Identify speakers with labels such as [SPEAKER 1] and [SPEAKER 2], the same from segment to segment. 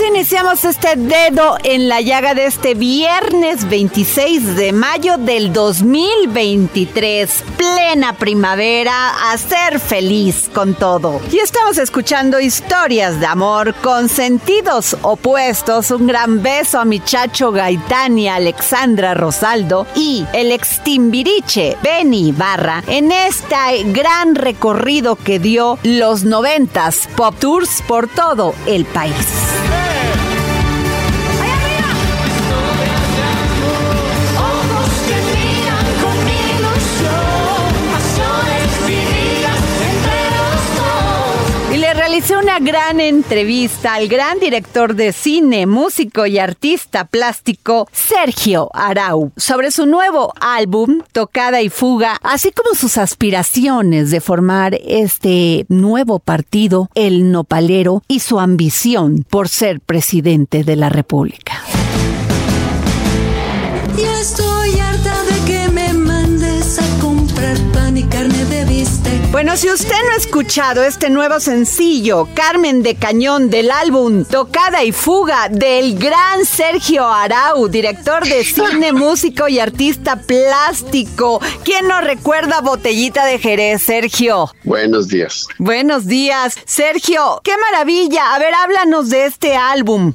[SPEAKER 1] Iniciamos este dedo en la llaga de este viernes 26 de mayo del 2023. Plena primavera, a ser feliz con todo. Y estamos escuchando historias de amor con sentidos opuestos. Un gran beso a mi chacho Gaitán y Alexandra Rosaldo y el extimbiriche Benny Barra en este gran recorrido que dio los noventas Pop Tours por todo el país. Realicé una gran entrevista al gran director de cine, músico y artista plástico Sergio Arau sobre su nuevo álbum Tocada y Fuga, así como sus aspiraciones de formar este nuevo partido, el Nopalero, y su ambición por ser presidente de la República. Bueno, si usted no ha escuchado este nuevo sencillo, Carmen de Cañón, del álbum Tocada y Fuga, del gran Sergio Arau, director de cine, músico y artista plástico. ¿Quién nos recuerda Botellita de Jerez, Sergio?
[SPEAKER 2] Buenos días.
[SPEAKER 1] Buenos días, Sergio. ¡Qué maravilla! A ver, háblanos de este álbum.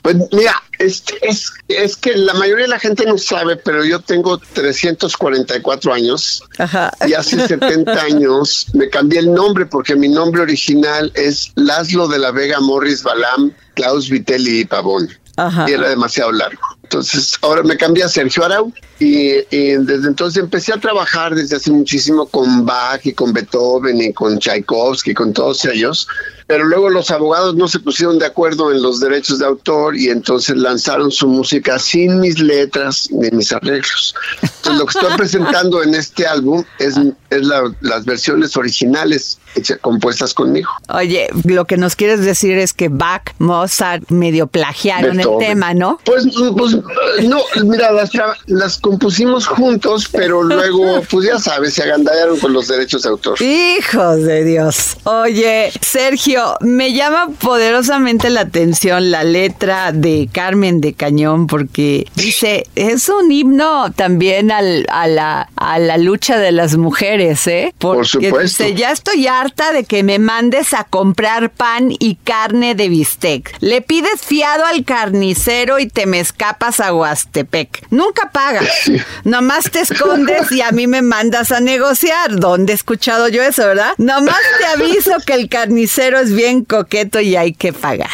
[SPEAKER 2] Pues mira, es, es, es que la mayoría de la gente no sabe, pero yo tengo 344 años
[SPEAKER 1] Ajá.
[SPEAKER 2] y hace 70 años me cambié el nombre porque mi nombre original es Laszlo de la Vega Morris Balam, Klaus Vitelli y Pavón.
[SPEAKER 1] Ajá.
[SPEAKER 2] Y era demasiado largo. Entonces, ahora me cambié a Sergio Arau y, y desde entonces empecé a trabajar desde hace muchísimo con Bach y con Beethoven y con Tchaikovsky, con todos ellos. Pero luego los abogados no se pusieron de acuerdo en los derechos de autor y entonces lanzaron su música sin mis letras ni mis arreglos. Entonces, lo que estoy presentando en este álbum es, es la- las versiones originales hechas- compuestas conmigo.
[SPEAKER 1] Oye, lo que nos quieres decir es que Bach, Mozart medio plagiaron el tema, ¿no?
[SPEAKER 2] Pues, pues no, mira, las, las compusimos juntos, pero luego, pues ya sabes, se agandallaron con los derechos de autor.
[SPEAKER 1] Hijos de Dios. Oye, Sergio, me llama poderosamente la atención la letra de Carmen de Cañón porque dice, es un himno también al- a, la, a la lucha de las mujeres, ¿eh? Porque
[SPEAKER 2] supuesto.
[SPEAKER 1] dice, ya estoy harta de que me mandes a comprar pan y carne de bistec. Le pides fiado al carnicero y te me escapas a Huastepec. Nunca pagas. Nomás te escondes y a mí me mandas a negociar. ¿Dónde he escuchado yo eso, verdad? Nomás te aviso que el carnicero es bien coqueto y hay que pagar.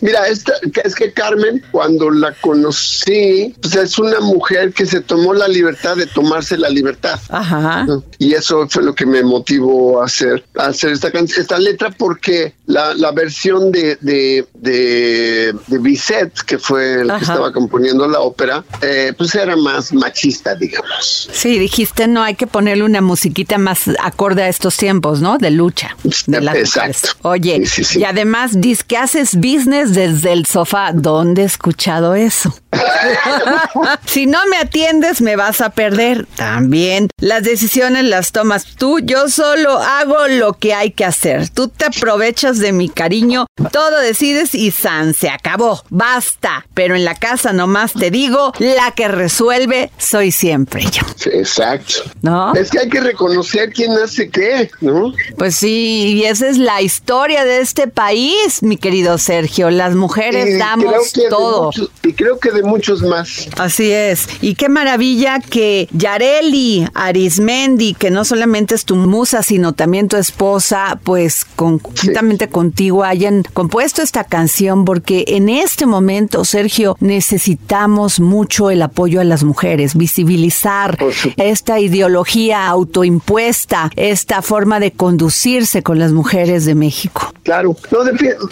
[SPEAKER 2] Mira, esta, es que Carmen, cuando la conocí, pues es una mujer que se tomó la libertad de tomarse la libertad.
[SPEAKER 1] Ajá.
[SPEAKER 2] Y eso fue lo que me motivó a hacer, a hacer esta, esta letra, porque la, la versión de, de, de, de Bizet, que fue el
[SPEAKER 1] Ajá.
[SPEAKER 2] que estaba componiendo la ópera, eh, pues era más machista, digamos.
[SPEAKER 1] Sí, dijiste, no hay que ponerle una musiquita más acorde a estos tiempos, ¿no? De lucha. De las
[SPEAKER 2] Exacto.
[SPEAKER 1] mujeres. Oye,
[SPEAKER 2] Sí, sí, sí.
[SPEAKER 1] y además dices que haces business desde el sofá. ¿Dónde he escuchado eso? si no me atiendes, me vas a perder. También las decisiones las tomas tú. Yo solo hago lo que hay que hacer. Tú te aprovechas de mi cariño, todo decides y san, se acabó. Basta. Pero en la casa nomás te digo, la que resuelve soy siempre yo.
[SPEAKER 2] Exacto.
[SPEAKER 1] ¿No?
[SPEAKER 2] Es que hay que reconocer quién hace qué, ¿no?
[SPEAKER 1] Pues sí, y esa es la historia de este país, mi querido Sergio. Las mujeres
[SPEAKER 2] Y
[SPEAKER 1] damos todo.
[SPEAKER 2] muchos- y creo que de muchos más.
[SPEAKER 1] Así es. Y qué maravilla que Yareli Arismendi, que no solamente es tu musa, sino también tu esposa, pues conjuntamente contigo hayan compuesto esta canción, porque en este momento, Sergio, necesitamos mucho el apoyo a las mujeres, visibilizar esta ideología autoimpuesta, esta forma de conducirse con las mujeres de México.
[SPEAKER 2] Claro. No,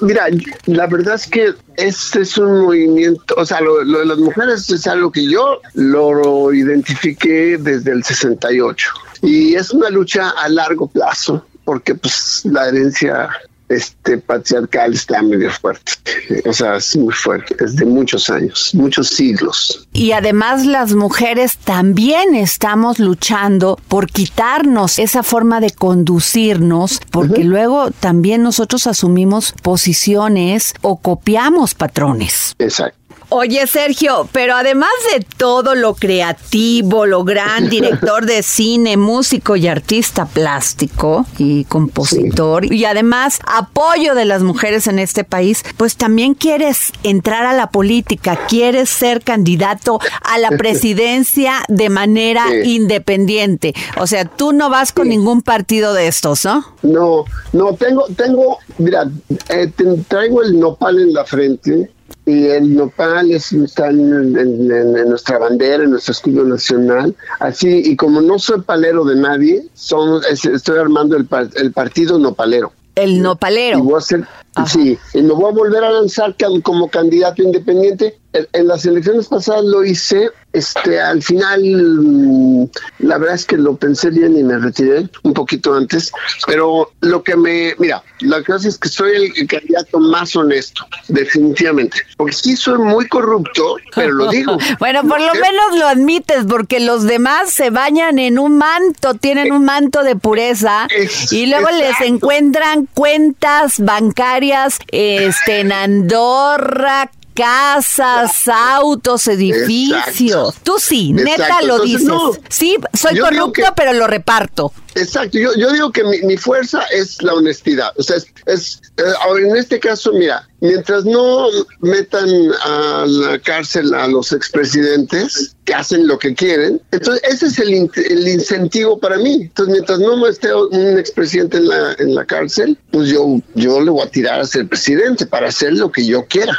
[SPEAKER 2] mira, la verdad es que este es un movimiento, o sea, lo, lo de las mujeres es algo que yo lo identifiqué desde el 68. Y es una lucha a largo plazo, porque pues la herencia este patriarcal está medio fuerte. O sea, es muy fuerte, es de muchos años, muchos siglos.
[SPEAKER 1] Y además las mujeres también estamos luchando por quitarnos esa forma de conducirnos, porque luego también nosotros asumimos posiciones o copiamos patrones.
[SPEAKER 2] Exacto.
[SPEAKER 1] Oye, Sergio, pero además de todo lo creativo, lo gran director de cine, músico y artista plástico y compositor, y además apoyo de las mujeres en este país, pues también quieres entrar a la política, quieres ser candidato a la presidencia de manera
[SPEAKER 2] Sí.
[SPEAKER 1] independiente. O sea, tú no vas con ningún partido de estos, ¿no?
[SPEAKER 2] No, no, tengo, tengo, mira, eh, traigo el nopal en la frente y el nopal es, está en, en- en- en nuestra bandera, en nuestro escudo nacional. Así, y como no soy palero de nadie, son, es- estoy armando el, el partido nopalero.
[SPEAKER 1] El nopalero.
[SPEAKER 2] Y voy a hacer, sí, y me voy a volver a lanzar como candidato independiente. En, en las elecciones pasadas lo hice, este, al final, mm, la verdad es que lo pensé bien y me retiré un poquito antes, pero lo que me, mira, la cosa es que soy el, candidato más honesto, definitivamente, porque sí soy muy corrupto, pero lo digo.
[SPEAKER 1] Bueno, por lo
[SPEAKER 2] ¿Qué?
[SPEAKER 1] menos lo admites, porque los demás se bañan en un manto, tienen un manto de pureza
[SPEAKER 2] Es-
[SPEAKER 1] y luego les encuentran cuentas bancarias este, en Andorra. Casas, autos, edificios.
[SPEAKER 2] Exacto.
[SPEAKER 1] Tú sí, neta lo
[SPEAKER 2] Entonces,
[SPEAKER 1] dices.
[SPEAKER 2] no.
[SPEAKER 1] sí, soy
[SPEAKER 2] Yo
[SPEAKER 1] corrupto,
[SPEAKER 2] que-
[SPEAKER 1] pero lo reparto.
[SPEAKER 2] Exacto, yo, yo digo que mi, mi fuerza es la honestidad. O sea, es, es, eh, ahora, en este caso, mira, mientras no metan a la cárcel a los expresidentes que hacen lo que quieren, entonces ese es el, in- el incentivo para mí. Entonces, mientras no esté un expresidente en la, en la cárcel, pues yo, yo le voy a tirar a ser presidente para hacer lo que yo quiera.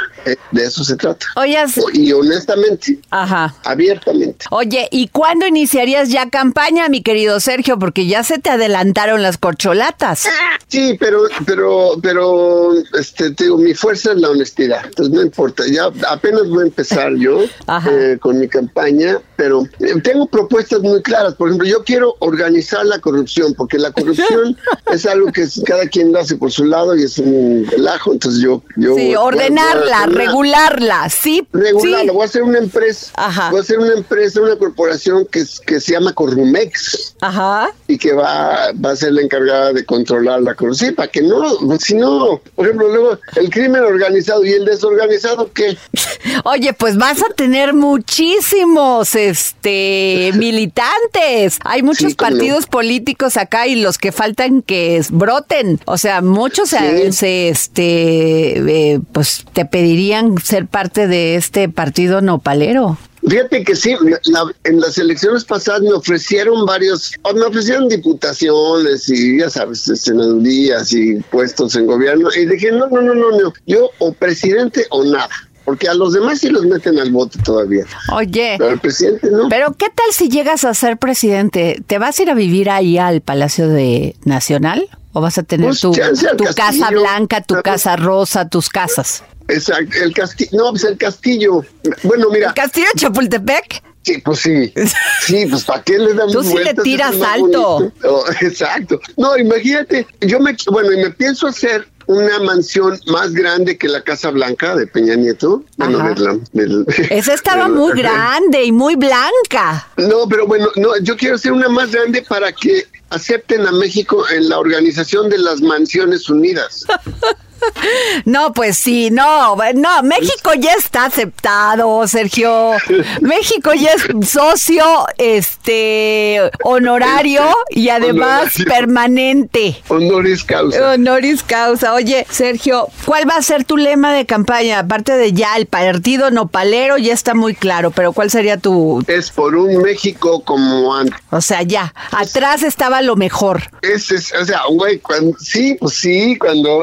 [SPEAKER 2] De eso se trata.
[SPEAKER 1] Oye,
[SPEAKER 2] Y honestamente,
[SPEAKER 1] ajá.
[SPEAKER 2] abiertamente.
[SPEAKER 1] Oye, ¿y cuándo iniciarías ya campaña, mi querido Sergio? Porque ya se te adelantaron las corcholatas.
[SPEAKER 2] Sí, pero, pero, pero, este, te digo, mi fuerza es la honestidad. Entonces no importa. Ya apenas voy a empezar yo eh, con mi campaña, pero eh, tengo propuestas muy claras. Por ejemplo, yo quiero organizar la corrupción, porque la corrupción es algo que cada quien lo hace por su lado y es un relajo. Entonces yo, yo
[SPEAKER 1] Sí, ordenarla, regularla, sí.
[SPEAKER 2] regularla.
[SPEAKER 1] sí.
[SPEAKER 2] Voy a hacer una empresa.
[SPEAKER 1] Ajá.
[SPEAKER 2] Voy a hacer una empresa, una corporación que, que se llama Corrumex
[SPEAKER 1] Ajá.
[SPEAKER 2] y que va, va a ser la encargada de controlar la corrupción, para que no, si no, por ejemplo, luego el crimen organizado y el desorganizado, ¿qué?
[SPEAKER 1] Oye, pues vas a tener muchísimos este militantes. Hay muchos
[SPEAKER 2] Sí, no.
[SPEAKER 1] partidos políticos acá y los que faltan que broten. O sea, muchos se,
[SPEAKER 2] Sí.
[SPEAKER 1] se, este eh, pues te ser parte de este partido nopalero.
[SPEAKER 2] Fíjate que sí, la- en las elecciones pasadas me ofrecieron varios, me ofrecieron diputaciones y ya sabes, senadurías y puestos en gobierno. Y dije, no, no, no, no, no, yo o presidente o nada. Porque a los demás sí los meten al bote todavía.
[SPEAKER 1] Oye,
[SPEAKER 2] Pero al presidente no.
[SPEAKER 1] pero ¿qué tal si llegas a ser presidente? ¿Te vas a ir a vivir ahí al Palacio de Nacional? ¿O vas a tener
[SPEAKER 2] Pues,
[SPEAKER 1] tu, casa blanca, tu casa rosa, tus casas?
[SPEAKER 2] Exacto, el castillo, no, pues el castillo. Bueno, mira,
[SPEAKER 1] ¿El castillo de Chapultepec?
[SPEAKER 2] Sí, pues sí. Sí, pues ¿para qué le damos
[SPEAKER 1] Tú sí le
[SPEAKER 2] vueltas?
[SPEAKER 1] tiras
[SPEAKER 2] es más
[SPEAKER 1] alto.
[SPEAKER 2] Oh, exacto. No, imagínate, yo me, bueno, y me pienso hacer una mansión más grande que la Casa Blanca de Peña Nieto. Bueno, de la-
[SPEAKER 1] Esa estaba muy grande y muy blanca.
[SPEAKER 2] No, pero bueno, no, yo quiero hacer una más grande para que acepten a México en la Organización de las Mansiones Unidas.
[SPEAKER 1] No, pues sí, no, no, México ya está aceptado, Sergio. México ya es socio, este, honorario y además
[SPEAKER 2] Honorario.
[SPEAKER 1] permanente.
[SPEAKER 2] Honoris causa.
[SPEAKER 1] Honoris causa. Oye, Sergio, ¿cuál va a ser tu lema de campaña? Aparte de ya el partido nopalero ya está muy claro, pero ¿cuál sería tu,
[SPEAKER 2] Es por un México como antes.
[SPEAKER 1] o sea, ya, atrás estaba lo mejor.
[SPEAKER 2] Ese es, o sea, güey, cuando, sí, pues sí, cuando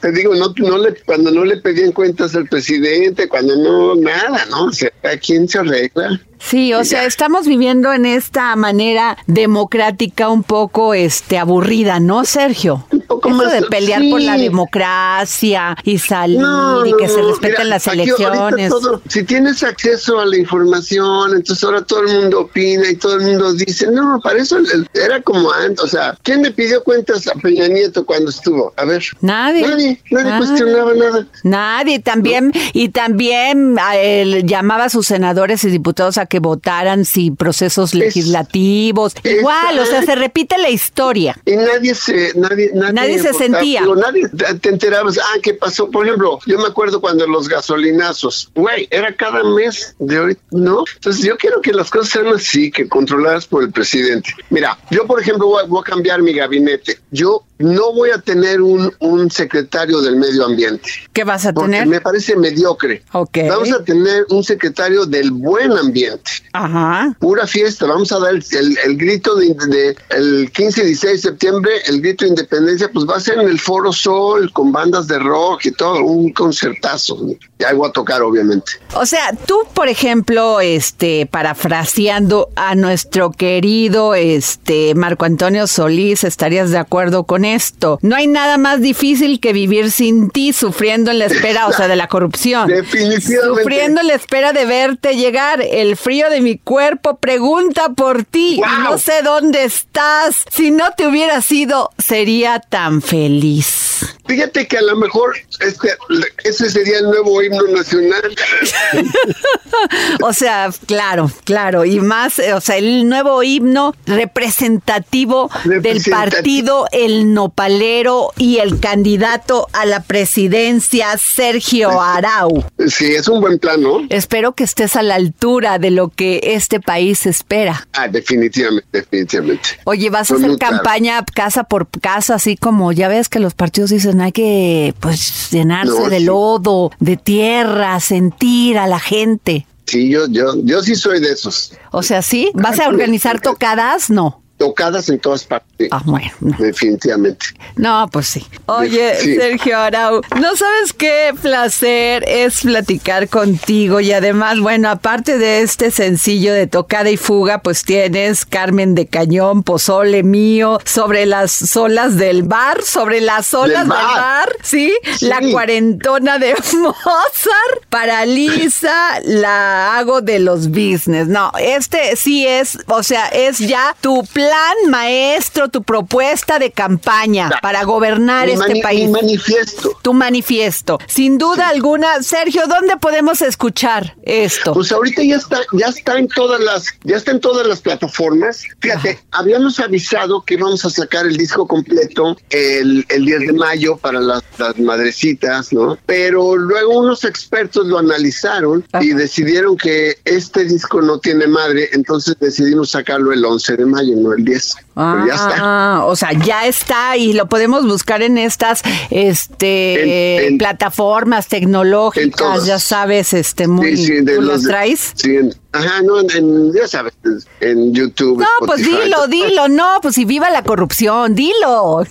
[SPEAKER 2] te digo, no, no le, cuando no le pedían cuentas al presidente, cuando no, nada, ¿no? O sea, ¿a quién se arregla?
[SPEAKER 1] Sí, o sea, estamos viviendo en esta manera democrática un poco este aburrida, ¿no, Sergio? Eso
[SPEAKER 2] más,
[SPEAKER 1] de pelear por la democracia y salir
[SPEAKER 2] No,
[SPEAKER 1] y
[SPEAKER 2] no,
[SPEAKER 1] que se respeten
[SPEAKER 2] mira,
[SPEAKER 1] las elecciones.
[SPEAKER 2] todo- si tienes acceso a la información, entonces ahora todo el mundo opina y todo el mundo dice, no, para eso era como antes, o sea, ¿quién le pidió cuentas a Peña Nieto cuando estuvo? A ver.
[SPEAKER 1] Nadie.
[SPEAKER 2] Nadie, nadie
[SPEAKER 1] Nadie.
[SPEAKER 2] cuestionaba nada.
[SPEAKER 1] Nadie también y también él llamaba a sus senadores y diputados a que votaran si procesos legislativos. Igual, o sea, se repite la historia.
[SPEAKER 2] Y nadie se, nadie, nadie,
[SPEAKER 1] Nadie se sentía.
[SPEAKER 2] digo, nadie te te enterabas, ah, ¿qué pasó? Por ejemplo, yo me acuerdo cuando los gasolinazos, güey, era cada mes de ahorita, ¿no? Entonces yo quiero que las cosas sean así, que controladas por el presidente. Mira, yo por ejemplo voy a, voy a cambiar mi gabinete. Yo no voy a tener un, un secretario del medio ambiente.
[SPEAKER 1] ¿Qué vas a
[SPEAKER 2] Porque
[SPEAKER 1] tener?
[SPEAKER 2] me parece mediocre.
[SPEAKER 1] Ok.
[SPEAKER 2] Vamos a tener un secretario del buen ambiente
[SPEAKER 1] Ajá.
[SPEAKER 2] pura fiesta. Vamos a dar el, el- el grito de, de- el 15 y 16 de septiembre, el grito de independencia, pues va a ser en el Foro Sol con bandas de rock y todo, un concertazo. Y voy a tocar, obviamente.
[SPEAKER 1] O sea, tú, por ejemplo, este, parafraseando a nuestro querido este Marco Antonio Solís, estarías de acuerdo con esto. No hay nada más difícil que vivir sin ti, sufriendo en la espera, o sea, de la corrupción.
[SPEAKER 2] Definitivamente.
[SPEAKER 1] Sufriendo en la espera de verte llegar. El frío de mi cuerpo pregunta por ti. No sé dónde estás. Si no te hubiera sido, sería tan feliz.
[SPEAKER 2] Fíjate que a lo mejor este, ese sería el nuevo himno nacional.
[SPEAKER 1] O sea, claro, claro. Y más, eh, o sea, el nuevo himno representativo, del partido El Nopalero y el candidato a la presidencia, Sergio Arau.
[SPEAKER 2] Sí, es un buen plan, ¿no?
[SPEAKER 1] Espero que estés a la altura de lo que este país espera.
[SPEAKER 2] Ah, definitivamente, definitivamente.
[SPEAKER 1] Oye, vas a
[SPEAKER 2] Pues
[SPEAKER 1] hacer
[SPEAKER 2] claro.
[SPEAKER 1] campaña casa por casa, así como ya ves que los partidos dicen hay que pues llenarse
[SPEAKER 2] No,
[SPEAKER 1] de
[SPEAKER 2] sí.
[SPEAKER 1] lodo, de tierra, sentir a la gente.
[SPEAKER 2] Sí, yo, yo, yo sí soy de esos.
[SPEAKER 1] O sea, ¿sí? ¿Vas a organizar tocadas? No.
[SPEAKER 2] Tocadas en todas partes.
[SPEAKER 1] Ah, bueno. no.
[SPEAKER 2] Definitivamente.
[SPEAKER 1] No, pues sí. Oye,
[SPEAKER 2] Sí.
[SPEAKER 1] Sergio Arau, no sabes qué placer es platicar contigo y además, bueno, aparte de este sencillo de tocada y fuga, pues tienes Carmen de Cañón, Pozole mío, sobre las olas del bar, sobre las olas del
[SPEAKER 2] bar.
[SPEAKER 1] bar, ¿sí?
[SPEAKER 2] Sí.
[SPEAKER 1] La cuarentona de Mozart, paraliza, la hago de los business. No, este sí es, o sea, es ya tu plan maestro, tu propuesta de campaña para gobernar este país.
[SPEAKER 2] Mi manifiesto.
[SPEAKER 1] Tu manifiesto. Sin duda alguna, Sergio, ¿dónde podemos escuchar esto?
[SPEAKER 2] Pues ahorita ya está, ya está en todas las, ya está en todas las plataformas. Fíjate, habíamos avisado que íbamos a sacar el disco completo el, el 10 de mayo para las, las madrecitas, ¿no? Pero luego unos expertos lo analizaron y decidieron que este disco no tiene madre, entonces decidimos sacarlo el 11 de mayo, no el 10. Pero ya está.
[SPEAKER 1] Ah, o sea, ya está y lo podemos buscar en estas este
[SPEAKER 2] En- en-
[SPEAKER 1] plataformas tecnológicas, ya sabes, este muy
[SPEAKER 2] Sí, sí, de
[SPEAKER 1] ¿tú
[SPEAKER 2] los
[SPEAKER 1] traes?
[SPEAKER 2] Sí, en- ajá, no, en, ya sabes, en YouTube.
[SPEAKER 1] No, pues dilo, dilo, no, pues si viva la corrupción, dilo.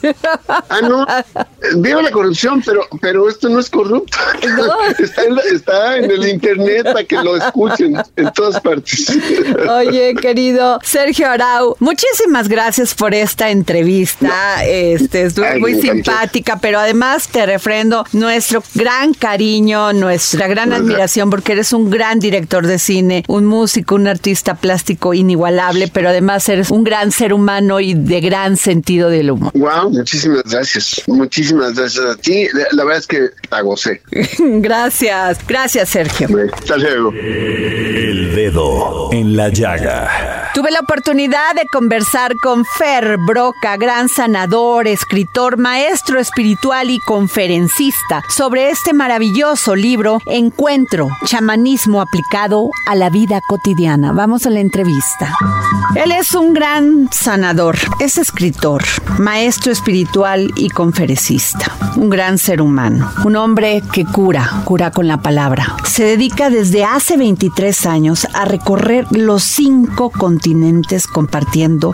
[SPEAKER 2] Ah, no, viva la corrupción, pero, pero esto no es corrupto.
[SPEAKER 1] No.
[SPEAKER 2] Está, en, está en el internet para que lo escuchen en todas partes.
[SPEAKER 1] Oye, querido Sergio Arau, muchísimas gracias por esta entrevista. Este, estuvo
[SPEAKER 2] Ay,
[SPEAKER 1] muy simpática, pero además te refrendo nuestro gran cariño, nuestra gran
[SPEAKER 2] Gracias.
[SPEAKER 1] admiración, porque eres un gran director de cine, un músico, un artista plástico inigualable, pero además eres un gran ser humano y de gran sentido del humor.
[SPEAKER 2] Wow, muchísimas gracias. Muchísimas gracias a ti. La, la verdad es que la gocé.
[SPEAKER 1] Gracias, gracias Sergio.
[SPEAKER 2] Hasta luego.
[SPEAKER 3] El dedo en la llaga.
[SPEAKER 1] Tuve la oportunidad de conversar con Fer Broca, gran sanador, escritor, maestro espiritual y conferencista, sobre este maravilloso libro Encuentro, chamanismo aplicado a la vida cotidiana. Vamos a la entrevista. Él es un gran sanador, es escritor, maestro espiritual y conferencista, un gran ser humano, un hombre que cura, cura con la palabra. Se dedica desde hace 23 años a recorrer los cinco continentes compartiendo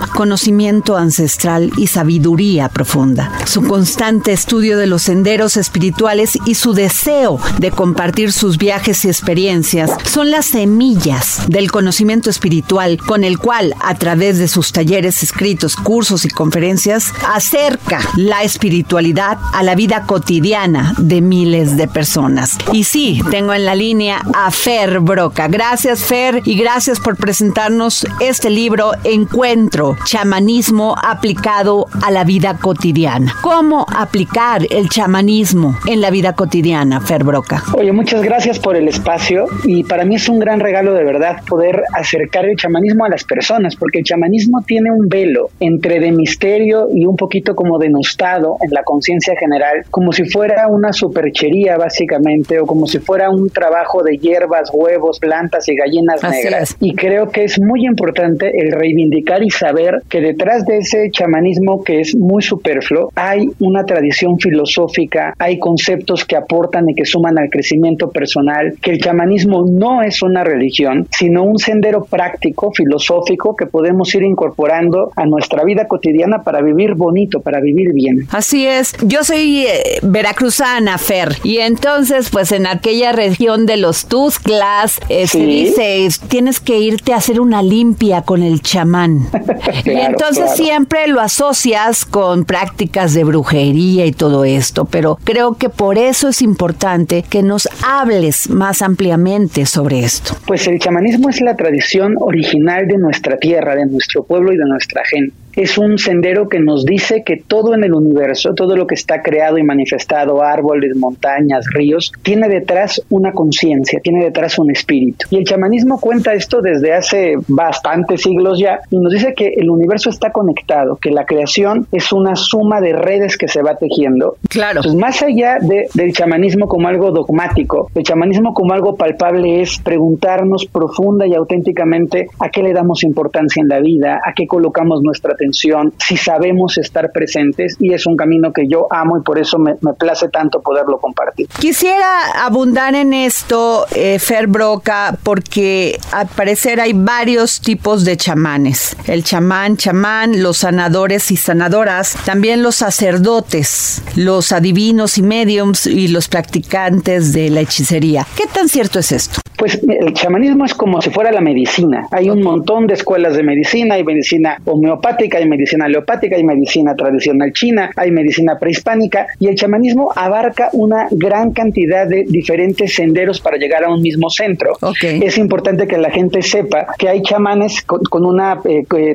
[SPEAKER 1] conocimiento ancestral y sabiduría profunda. Su constante estudio de los senderos espirituales y su deseo de compartir sus viajes y experiencias son las semillas del conocimiento espiritual con el cual, a través de sus talleres escritos, cursos y conferencias, acerca la espiritualidad a la vida cotidiana de miles de personas. Y sí, tengo en la línea a Fer Broca. Gracias Fer y gracias por presentarnos este libro Encuentro, chamanismo aplicado a la vida cotidiana. ¿Cómo aplicar el chamanismo en la vida cotidiana, Fer Broca?
[SPEAKER 4] Oye, muchas gracias por el espacio y para mí es un gran regalo de verdad poder acercar el chamanismo a las personas, porque el chamanismo tiene un velo entre de misterio y un poquito como denostado en la conciencia general, como si fuera una superchería básicamente o como si fuera un trabajo de hierbas, huevos, plantas y gallinas
[SPEAKER 1] Así
[SPEAKER 4] negras.
[SPEAKER 1] es.
[SPEAKER 4] Y creo que es muy importante el reivindicar y saber que detrás de ese chamanismo que es muy superfluo hay una tradición filosófica, hay conceptos que aportan y que suman al crecimiento personal, que el chamanismo no es una religión, sino un sendero práctico, filosófico que podemos ir incorporando a nuestra vida cotidiana para vivir bonito, para vivir bien.
[SPEAKER 1] Así es, yo soy eh, veracruzana, Fer, y entonces pues en aquella región de los Tuzclas eh, se
[SPEAKER 4] Sí.
[SPEAKER 1] dice, tienes que irte a hacer una limpia con el chamán. y
[SPEAKER 4] Claro,
[SPEAKER 1] entonces
[SPEAKER 4] claro.
[SPEAKER 1] siempre lo asocias con prácticas de brujería y todo esto, pero creo que por eso es importante que nos hables más ampliamente sobre esto.
[SPEAKER 4] Pues el chamanismo es la tradición original de nuestra tierra, de nuestro pueblo y de nuestra gente. Es un sendero que nos dice que todo en el universo, todo lo que está creado y manifestado, árboles, montañas, ríos, tiene detrás una conciencia, tiene detrás un espíritu. Y el chamanismo cuenta esto desde hace bastantes siglos ya y nos dice que el universo está conectado, que la creación es una suma de redes que se va tejiendo
[SPEAKER 1] Claro.
[SPEAKER 4] entonces, más allá de- del chamanismo como algo dogmático, el chamanismo como algo palpable es preguntarnos profunda y auténticamente a qué le damos importancia en la vida, a qué colocamos nuestra atención, si sabemos estar presentes y es un camino que yo amo y por eso me, me place tanto poderlo compartir.
[SPEAKER 1] Quisiera abundar en esto, eh, Fer Broca, porque al parecer hay varios tipos de chamanes. El chamán, chamán, los sanadores y sanadoras, también los sacerdotes, los adivinos y mediums y los practicantes de la hechicería. ¿Qué tan cierto es esto?
[SPEAKER 4] Pues el chamanismo es como si fuera la medicina. Hay un montón de escuelas de medicina, hay medicina homeopática, hay medicina aleopática, hay medicina tradicional china, hay medicina prehispánica y el chamanismo abarca una gran cantidad de diferentes senderos para llegar a un mismo centro. Es importante que la gente sepa que hay chamanes con, con un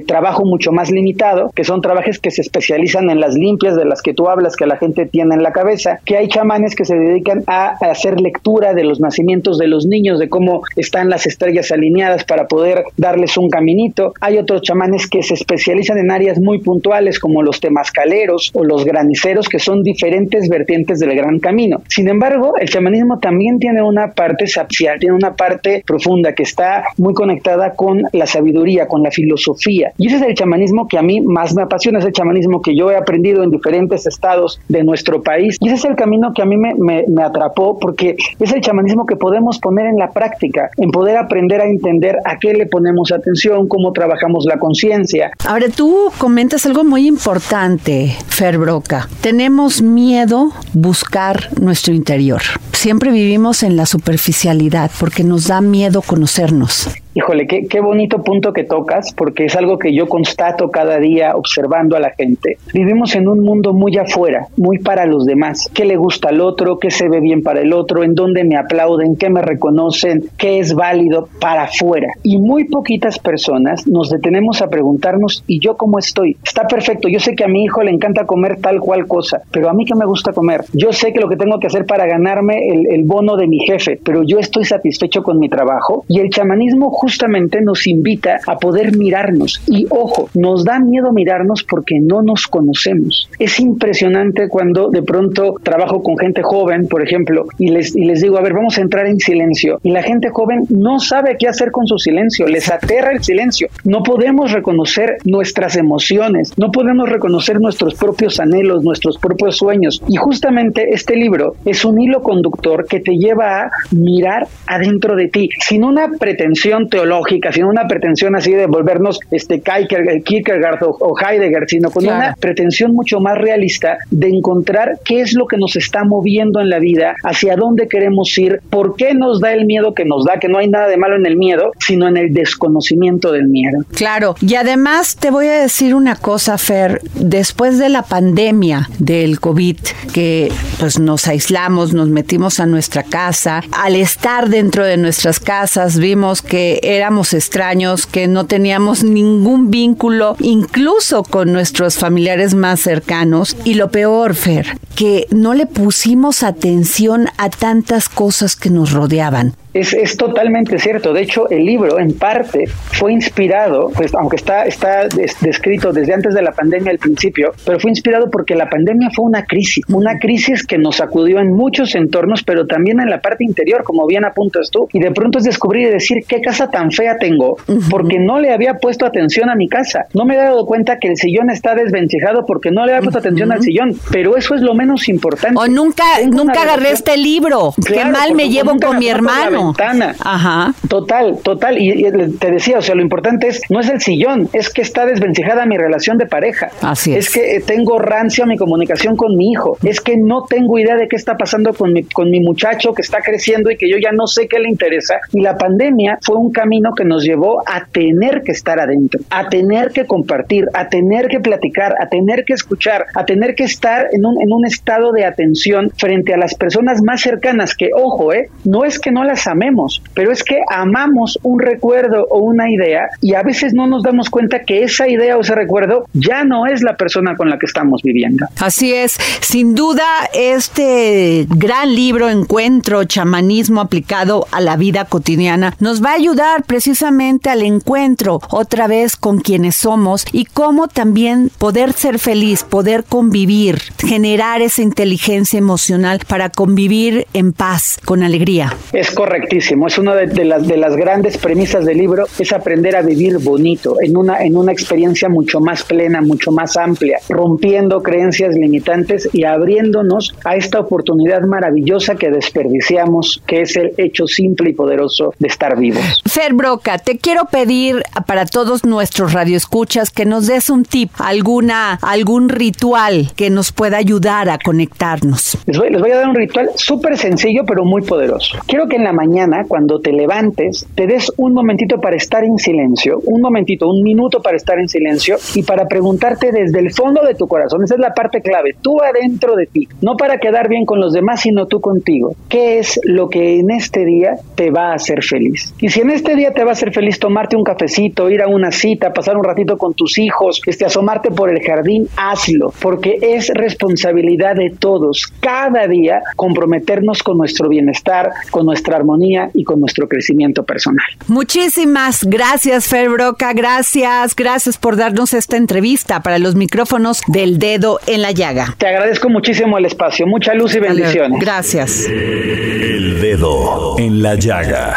[SPEAKER 4] trabajo mucho más limitado, que son trabajos que se especializan en las limpias de las que tú hablas, que la gente tiene en la cabeza, que hay chamanes que se dedican a, a hacer lectura de los nacimientos de los niños, de cómo están las estrellas alineadas para poder darles un caminito. Hay otros chamanes que se especializan en áreas muy puntuales como los temascaleros o los graniceros que son diferentes vertientes del gran camino. Sin embargo, el chamanismo también tiene una parte sapcial, tiene una parte profunda que está muy conectada con la sabiduría, con la filosofía. Y ese es el chamanismo que a mí más me apasiona, es el chamanismo que yo he aprendido en diferentes estados de nuestro país. Y ese es el camino que a mí me, me- me atrapó porque es el chamanismo que podemos poner en la práctica, en poder aprender a entender a qué le ponemos atención, cómo trabajamos la conciencia.
[SPEAKER 1] Ahora tú comentas algo muy importante, Fer Broca. Tenemos miedo buscar nuestro interior. Siempre vivimos en la superficialidad porque nos da miedo conocernos.
[SPEAKER 4] Híjole, qué, qué bonito punto que tocas, porque es algo que yo constato cada día observando a la gente. Vivimos en un mundo muy afuera, muy para los demás. ¿Qué le gusta al otro? ¿Qué se ve bien para el otro? ¿En dónde me aplauden? ¿Qué me reconocen? ¿Qué es válido para afuera? Y muy poquitas personas nos detenemos a preguntarnos, ¿y yo cómo estoy? Está perfecto, yo sé que a mi hijo le encanta comer tal cual cosa, pero a mí que me gusta comer. Yo sé que lo que tengo que hacer para ganarme el, el bono de mi jefe, pero yo estoy satisfecho con mi trabajo. Y el chamanismo justamente nos invita a poder mirarnos. Y ojo, nos da miedo mirarnos porque no nos conocemos. Es impresionante cuando de pronto trabajo con gente joven, por ejemplo, y les, y les digo, a ver, vamos a entrar en silencio. Y la gente joven no sabe qué hacer con su silencio, les aterra el silencio. No podemos reconocer nuestras emociones, no podemos reconocer nuestros propios anhelos, nuestros propios sueños. Y justamente este libro es un hilo conductor que te lleva a mirar adentro de ti, sin una pretensión teológica, sin una pretensión así de volvernos este Kierkegaard Kierkegaard o, o Heidegger, sino con
[SPEAKER 1] Claro.
[SPEAKER 4] una pretensión mucho más realista de encontrar qué es lo que nos está moviendo en la vida, hacia dónde queremos ir, por qué nos da el miedo que nos da, que no hay nada de malo en el miedo, sino en el desconocimiento del miedo.
[SPEAKER 1] Claro, y además te voy a decir una cosa, Fer, después de la pandemia del COVID, que pues nos aislamos, nos metimos a nuestra casa, al estar dentro de nuestras casas vimos que éramos extraños, que no teníamos ningún vínculo, incluso con nuestros familiares más cercanos, y lo peor, Fer, que no le pusimos atención a tantas cosas que nos rodeaban.
[SPEAKER 4] Es, es totalmente cierto. De hecho, el libro, en parte, fue inspirado, pues, aunque está, está des- descrito desde antes de la pandemia al principio, pero fue inspirado porque la pandemia fue una crisis, una crisis que nos sacudió en muchos entornos, pero también en la parte interior, como bien apuntas tú. Y de pronto es descubrir y decir qué casa tan fea tengo, porque no le había puesto atención a mi casa. No me he dado cuenta que el sillón está desvencijado porque no le había puesto atención al sillón. Pero eso es lo menos importante.
[SPEAKER 1] O nunca,
[SPEAKER 4] Tengo
[SPEAKER 1] nunca agarré este libro. Qué mal me llevo con mi
[SPEAKER 4] fue
[SPEAKER 1] hermano.
[SPEAKER 4] ventana.
[SPEAKER 1] Ajá.
[SPEAKER 4] Total, total. Y, y te decía, o sea, lo importante es, no es el sillón, es que está desvencijada mi relación de pareja.
[SPEAKER 1] Así es.
[SPEAKER 4] Es que eh, tengo rancia mi comunicación con mi hijo. Es que no tengo idea de qué está pasando con mi, con mi muchacho que está creciendo y que yo ya no sé qué le interesa. Y la pandemia fue un camino que nos llevó a tener que estar adentro, a tener que compartir, a tener que platicar, a tener que escuchar, a tener que estar en un, en un estado de atención frente a las personas más cercanas que, ojo, eh, no es que no las amemos, pero es que amamos un recuerdo o una idea y a veces no nos damos cuenta que esa idea o ese recuerdo ya no es la persona con la que estamos viviendo.
[SPEAKER 1] Así es, sin duda este gran libro Encuentro, chamanismo aplicado a la vida cotidiana, nos va a ayudar precisamente al encuentro otra vez con quienes somos y cómo también poder ser feliz, poder convivir, generar esa inteligencia emocional para convivir en paz, con alegría.
[SPEAKER 4] Es correctísimo, es una de, de las, de las grandes premisas del libro, es aprender a vivir bonito, en una, en una experiencia mucho más plena, mucho más amplia, rompiendo creencias limitantes y abriéndonos a esta oportunidad maravillosa que desperdiciamos, que es el hecho simple y poderoso de estar vivos.
[SPEAKER 1] Fer Broca, te quiero pedir para todos nuestros radioescuchas que nos des un tip, alguna, algún ritual que nos pueda ayudar a conectarnos.
[SPEAKER 4] Les voy, les voy a dar un ritual súper sencillo pero muy poderoso. Quiero que en la mañana, cuando te levantes, te des un momentito para estar en silencio, un momentito, un minuto para estar en silencio y para preguntarte desde el fondo de tu corazón, esa es la parte clave, tú adentro de ti, no para quedar bien con los demás, sino tú contigo. ¿Qué es lo que en este día te va a hacer feliz? Y si en este día te va a hacer feliz tomarte un cafecito, ir a una cita, pasar un ratito con tus hijos, este, asomarte por el jardín, hazlo, porque es responsabilidad de todos cada día comprometernos con nuestro bienestar, con nuestra armonía armonía y con nuestro crecimiento personal.
[SPEAKER 1] Muchísimas gracias, Fer Broca. Gracias, gracias por darnos esta entrevista para los micrófonos del dedo en la llaga.
[SPEAKER 4] Te agradezco muchísimo el espacio. Mucha luz y bendiciones.
[SPEAKER 1] Gracias.
[SPEAKER 3] El dedo en la llaga.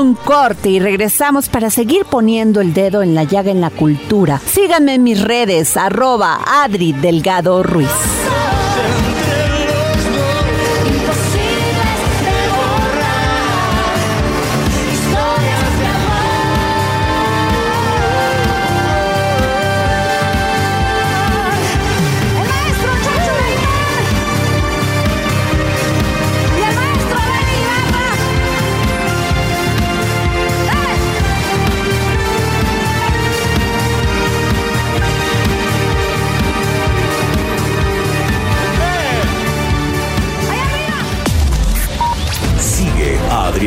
[SPEAKER 1] Un corte y regresamos para seguir poniendo el dedo en la llaga en la cultura. Síganme en mis redes, arroba Adri Delgado Ruiz.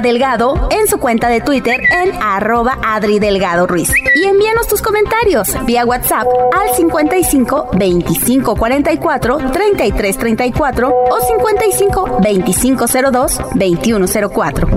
[SPEAKER 5] Delgado en su cuenta de Twitter en arroba Adri Delgado Ruiz. Y envíanos tus comentarios vía WhatsApp al 55 25 44 33 34 o 55 25 02 21 04.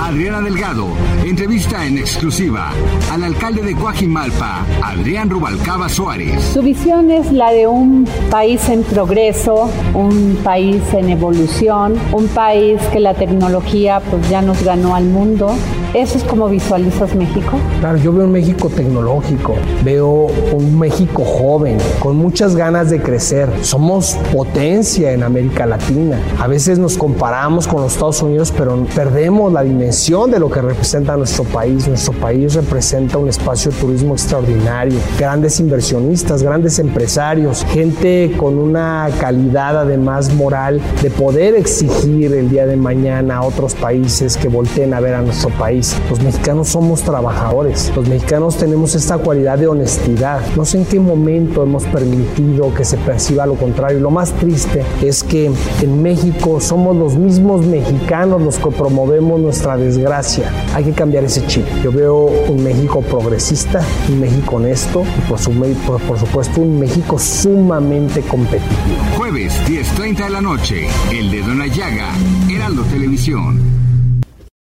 [SPEAKER 6] Adriana Delgado entrevista en exclusiva al alcalde de Coajimalpa, Adrián Rubalcaba Suárez.
[SPEAKER 7] Su visión es la de un país en progreso, un país en evolución, un país que la tecnología pues ya nos ganó al mundo. ¿Eso es como visualizas México?
[SPEAKER 8] Claro, yo veo un México tecnológico, veo un México joven, con muchas ganas de crecer. Somos potencia en América Latina. A veces nos comparamos con los Estados Unidos, pero perdemos la dimensión de lo que representa nuestro país. Nuestro país representa un espacio de turismo extraordinario, grandes inversionistas, grandes empresarios, gente con una calidad además moral de poder exigir el día de mañana a otros países que volteen a ver a nuestro país. Los mexicanos somos trabajadores, los mexicanos tenemos esta cualidad de honestidad. No sé en qué momento hemos permitido que se perciba lo contrario. Lo más triste es que en México somos los mismos mexicanos los que promovemos nuestra desgracia. Hay que cambiar ese chip. Yo veo un México progresista, un México honesto y por, su- por- por supuesto un México sumamente competitivo.
[SPEAKER 6] Jueves, 10.30 de la noche. El dedo en la llaga. Heraldo Televisión.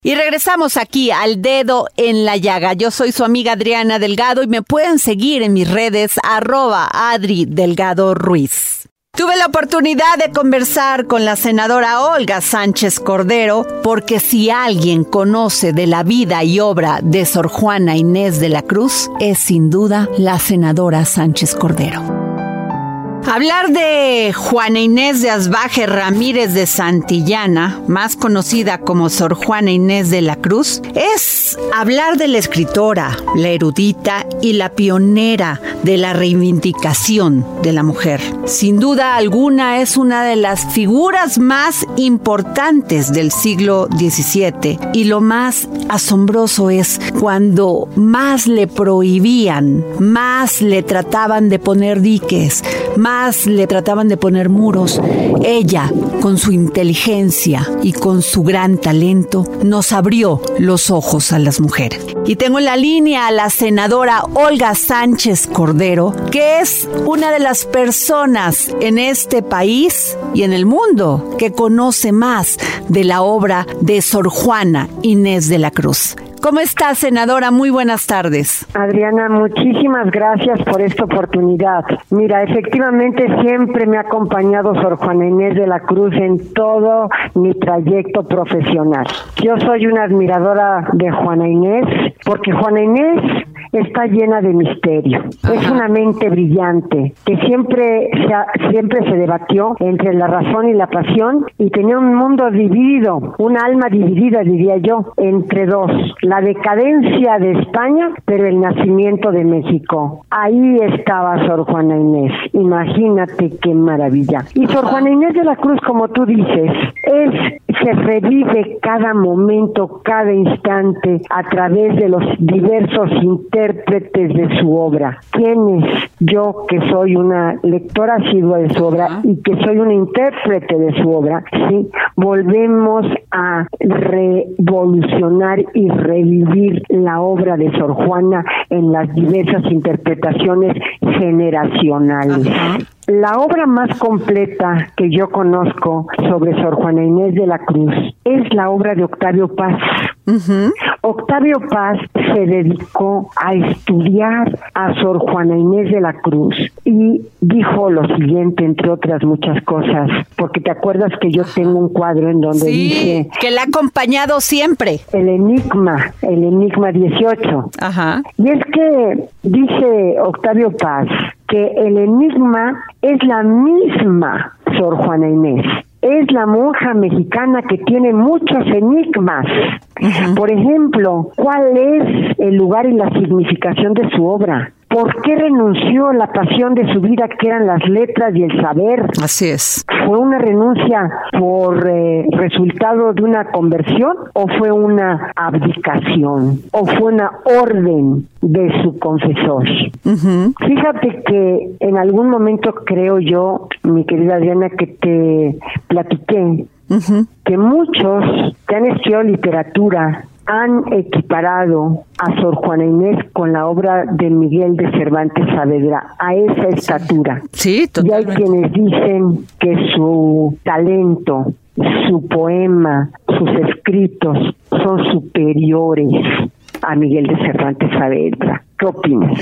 [SPEAKER 1] Y regresamos aquí al dedo en la llaga. Yo soy su amiga Adriana Delgado y me pueden seguir en mis redes arroba Adri Delgado Ruiz. Tuve la oportunidad de conversar con la senadora Olga Sánchez Cordero porque si alguien conoce de la vida y obra de Sor Juana Inés de la Cruz es sin duda la senadora Sánchez Cordero. Hablar de Juana Inés de Asbaje Ramírez de Santillana, más conocida como Sor Juana Inés de la Cruz, es hablar de la escritora, la erudita y la pionera de la reivindicación de la mujer. Sin duda alguna es una de las figuras más importantes del siglo XVII y lo más asombroso es cuando más le prohibían, más le trataban de poner diques, más le trataban de poner muros, ella, con su inteligencia y con su gran talento, nos abrió los ojos a las mujeres. Y tengo en la línea a la senadora Olga Sánchez Cordero, que es una de las personas en este país y en el mundo que conoce más de la obra de Sor Juana Inés de la Cruz. ¿Cómo está, senadora? Muy buenas tardes.
[SPEAKER 9] Adriana, muchísimas gracias por esta oportunidad. Mira, efectivamente siempre me ha acompañado Sor Juana Inés de la Cruz en todo mi trayecto profesional. Yo soy una admiradora de Juana Inés porque Juana Inés está llena de misterio. Es una mente brillante que siempre se, siempre se debatió entre la razón y la pasión y tenía un mundo dividido, un alma dividida, diría yo, entre dos. La decadencia de España, pero el nacimiento de México. Ahí estaba Sor Juana Inés. Imagínate qué maravilla. Y Sor Juana Inés de la Cruz, como tú dices, es se revive cada momento, cada instante a través de los diversos intérpretes de su obra. ¿Quién es yo que soy una lectora asidua de su obra y que soy un intérprete de su obra? Sí, volvemos a revolucionar y revivir la obra de Sor Juana en las diversas interpretaciones generacionales. La obra más completa que yo conozco sobre Sor Juana Inés de la Cruz es la obra de Octavio Paz. Octavio Paz se dedicó a estudiar a Sor Juana Inés de la Cruz y dijo lo siguiente, entre otras muchas cosas, porque te acuerdas que yo tengo un cuadro en donde
[SPEAKER 1] Sí,
[SPEAKER 9] dice
[SPEAKER 1] que la ha acompañado siempre.
[SPEAKER 9] el enigma, el enigma 18.
[SPEAKER 1] Ajá.
[SPEAKER 9] Y es que dice Octavio Paz que el enigma es la misma Sor Juana Inés. Es la monja mexicana que tiene muchos enigmas. Por ejemplo, ¿cuál es el lugar y la significación de su obra? ¿Por qué renunció a la pasión de su vida que eran las letras y el saber?
[SPEAKER 1] Así es.
[SPEAKER 9] ¿Fue una renuncia por eh, resultado de una conversión o fue una abdicación o fue una orden de su confesor? Fíjate que en algún momento creo yo, mi querida Diana, que te platiqué que muchos que han estudiado literatura han equiparado a Sor Juana Inés con la obra de Miguel de Cervantes Saavedra a esa estatura.
[SPEAKER 1] Sí,
[SPEAKER 9] Y hay quienes dicen que su talento, su poema, sus escritos son superiores a Miguel de Cervantes Saavedra. ¿Qué opinas?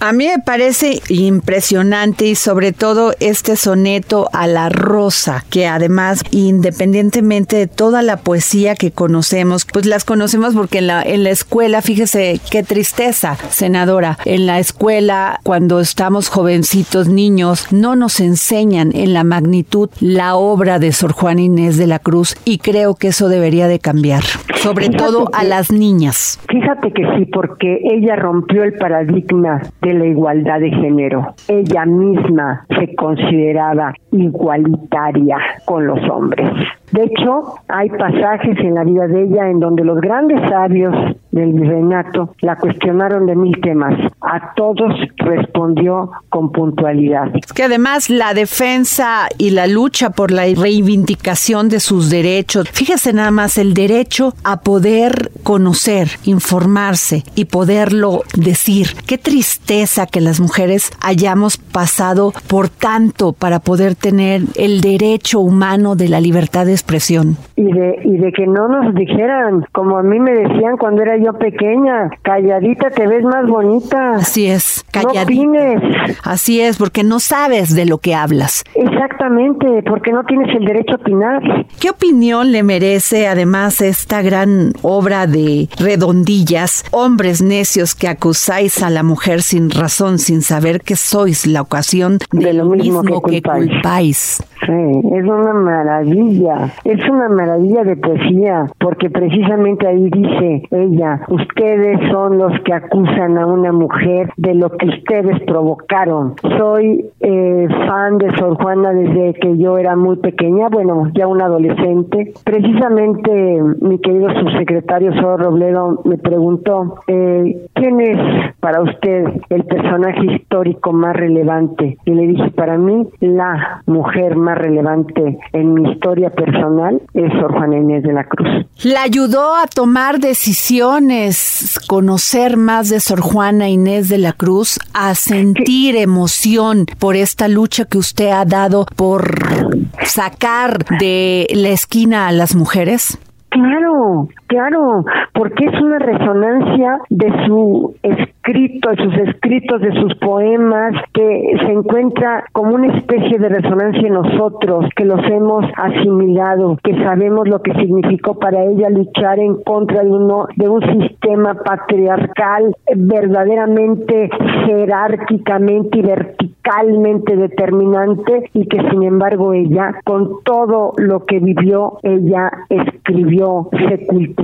[SPEAKER 1] A mí me parece impresionante y sobre todo este soneto a la rosa, que además, independientemente de toda la poesía que conocemos, pues las conocemos porque en la, en la escuela, fíjese qué tristeza, senadora, en la escuela cuando estamos jovencitos, niños, no nos enseñan en la magnitud la obra de Sor Juana Inés de la Cruz y creo que eso debería de cambiar, sobre
[SPEAKER 9] Fíjate
[SPEAKER 1] todo a las niñas.
[SPEAKER 9] Fíjate que sí, porque ella rompió el paradigma de la igualdad de género. Ella misma se consideraba igualitaria con los hombres. De hecho, hay pasajes en la vida de ella en donde los grandes sabios del virreinato la cuestionaron de mil temas. A todos respondió con puntualidad.
[SPEAKER 1] Es que además la defensa y la lucha por la reivindicación de sus derechos, fíjese nada más el derecho a poder conocer, informarse y poderlo decir. Qué tristeza que las mujeres hayamos pasado por tanto para poder tener el derecho humano de la libertad de expresión.
[SPEAKER 9] y de y de que no nos dijeran como a mí me decían cuando era yo pequeña calladita te ves más bonita
[SPEAKER 1] Así es,
[SPEAKER 9] no
[SPEAKER 1] calladita.
[SPEAKER 9] opines
[SPEAKER 1] Así es, porque no sabes de lo que hablas.
[SPEAKER 9] exactamente porque no tienes el derecho a opinar
[SPEAKER 1] ¿Qué opinión le merece además esta gran obra de redondillas, hombres necios que acusáis a la mujer sin razón, sin saber que sois la ocasión de, lo mismo, que, culpáis?
[SPEAKER 9] Sí, es una maravilla, es una maravilla de poesía, porque precisamente ahí dice ella, ustedes son los que acusan a una mujer de lo que ustedes provocaron. Soy eh, fan de Sor Juana desde que yo era muy pequeña, bueno, ya una adolescente. Precisamente mi querido subsecretario Sor Robledo me preguntó, eh, ¿quién es para usted el personaje histórico más relevante? Y le dije, para mí, la mujer más relevante en mi historia personal es Sor Juana Inés de la Cruz.
[SPEAKER 1] La ayudó a tomar decisiones, conocer más de Sor Juana Inés de la Cruz, a sentir emoción por esta lucha que usted ha dado por sacar de la esquina a las mujeres.
[SPEAKER 9] Claro, claro, porque es una resonancia de su escrito, de sus escritos, de sus poemas, que se encuentra como una especie de resonancia en nosotros, que los hemos asimilado, que sabemos lo que significó para ella luchar en contra de uno, de un sistema patriarcal verdaderamente jerárquicamente y verticalmente determinante y que sin embargo ella, con todo lo que vivió, ella escribió, se cultivó,